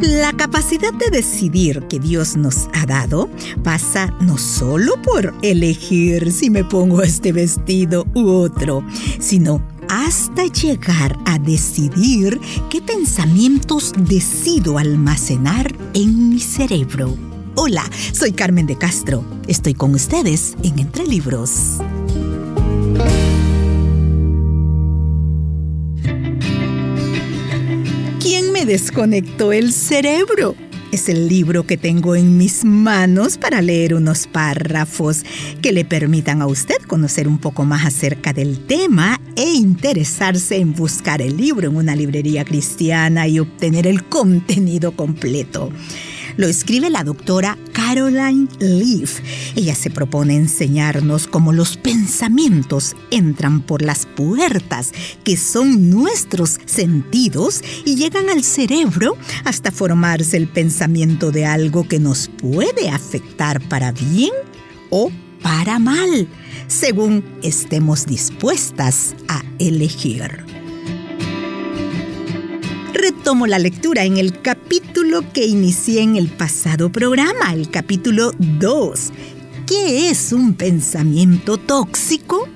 La capacidad de decidir que Dios nos ha dado pasa no solo por elegir si me pongo este vestido u otro, sino hasta llegar a decidir qué pensamientos decido almacenar en mi cerebro. Hola, soy Carmen de Castro. Estoy con ustedes en Entre Libros. Desconectó el cerebro. Es el libro que tengo en mis manos para leer unos párrafos que le permitan a usted conocer un poco más acerca del tema e interesarse en buscar el libro en una librería cristiana y obtener el contenido completo. Lo escribe la doctora Caroline Leaf. Ella se propone enseñarnos cómo los pensamientos entran por las puertas que son nuestros sentidos y llegan al cerebro hasta formarse el pensamiento de algo que nos puede afectar para bien o para mal, según estemos dispuestas a elegir retomo la lectura en el capítulo que inicié en el pasado programa, el capítulo 2. ¿Qué es un pensamiento tóxico?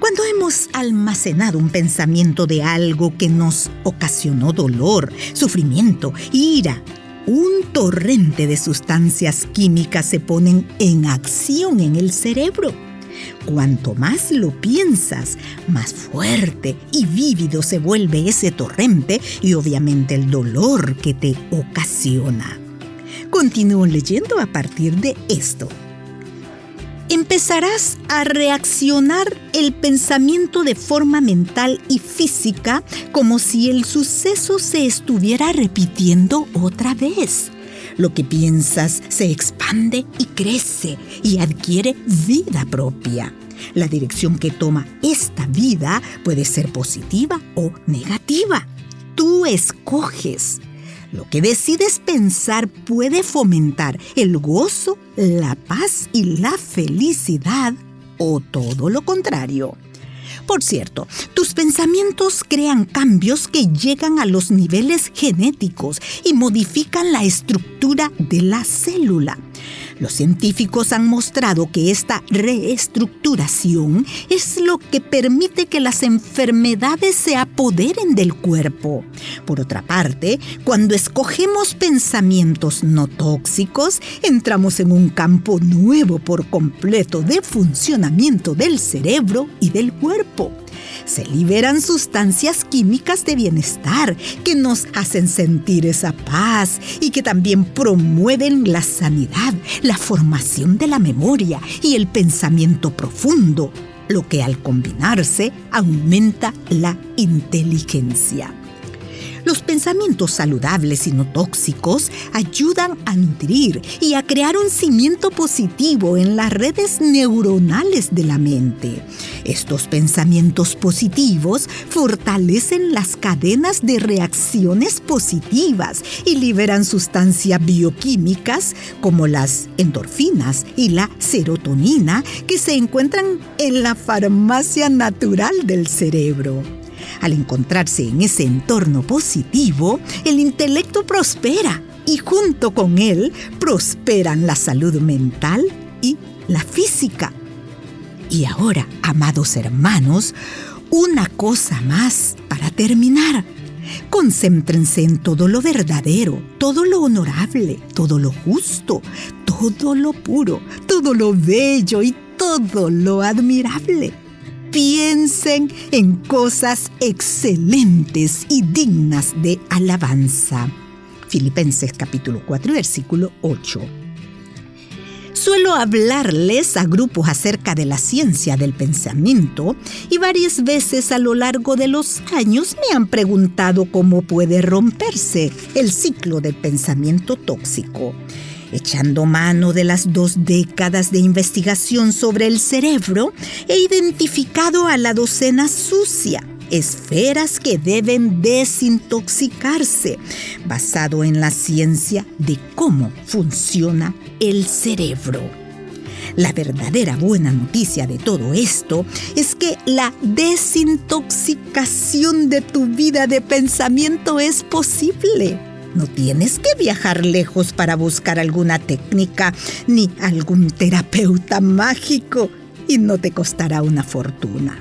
Cuando hemos almacenado un pensamiento de algo que nos ocasionó dolor, sufrimiento, ira, un torrente de sustancias químicas se ponen en acción en el cerebro Cuanto más lo piensas, más fuerte y vívido se vuelve ese torrente y obviamente el dolor que te ocasiona. Continúo leyendo a partir de esto. Empezarás a reaccionar el pensamiento de forma mental y física como si el suceso se estuviera repitiendo otra vez. Lo que piensas se expande y crece y adquiere vida propia. La dirección que toma esta vida puede ser positiva o negativa. Tú escoges. Lo que decides pensar puede fomentar el gozo, la paz y la felicidad o todo lo contrario. Por cierto, tus pensamientos crean cambios que llegan a los niveles genéticos y modifican la estructura de la célula. Los científicos han mostrado que esta reestructuración es lo que permite que las enfermedades se apoderen del cuerpo. Por otra parte, cuando escogemos pensamientos no tóxicos, entramos en un campo nuevo por completo de funcionamiento del cerebro y del cuerpo se liberan sustancias químicas de bienestar que nos hacen sentir esa paz y que también promueven la sanidad, la formación de la memoria y el pensamiento profundo, lo que al combinarse aumenta la inteligencia. Los pensamientos saludables y no tóxicos ayudan a nutrir y a crear un cimiento positivo en las redes neuronales de la mente. Estos pensamientos positivos fortalecen las cadenas de reacciones positivas y liberan sustancias bioquímicas como las endorfinas y la serotonina que se encuentran en la farmacia natural del cerebro. Al encontrarse en ese entorno positivo, el intelecto prospera y junto con él prosperan la salud mental y la física. Y ahora, amados hermanos, una cosa más para terminar. Concéntrense en todo lo verdadero, todo lo honorable, todo lo justo, todo lo puro, todo lo bello y todo lo admirable piensen en cosas excelentes y dignas de alabanza. Filipenses capítulo 4 versículo 8. Suelo hablarles a grupos acerca de la ciencia del pensamiento y varias veces a lo largo de los años me han preguntado cómo puede romperse el ciclo del pensamiento tóxico. Echando mano de las dos décadas de investigación sobre el cerebro, he identificado a la docena sucia esferas que deben desintoxicarse, basado en la ciencia de cómo funciona el cerebro. La verdadera buena noticia de todo esto es que la desintoxicación de tu vida de pensamiento es posible. No tienes que viajar lejos para buscar alguna técnica ni algún terapeuta mágico y no te costará una fortuna.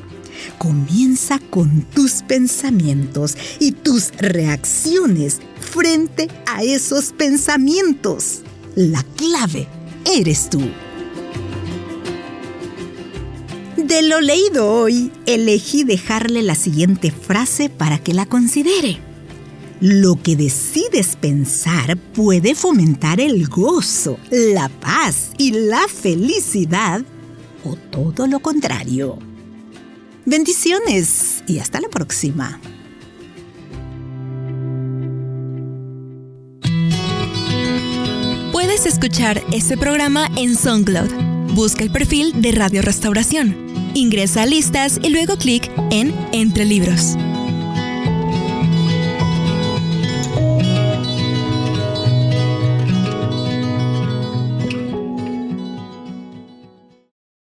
Comienza con tus pensamientos y tus reacciones frente a esos pensamientos. La clave eres tú. De lo leído hoy, elegí dejarle la siguiente frase para que la considere. Lo que decides pensar puede fomentar el gozo, la paz y la felicidad o todo lo contrario. Bendiciones y hasta la próxima. Puedes escuchar este programa en SoundCloud. Busca el perfil de Radio Restauración. Ingresa a listas y luego clic en Entre Libros.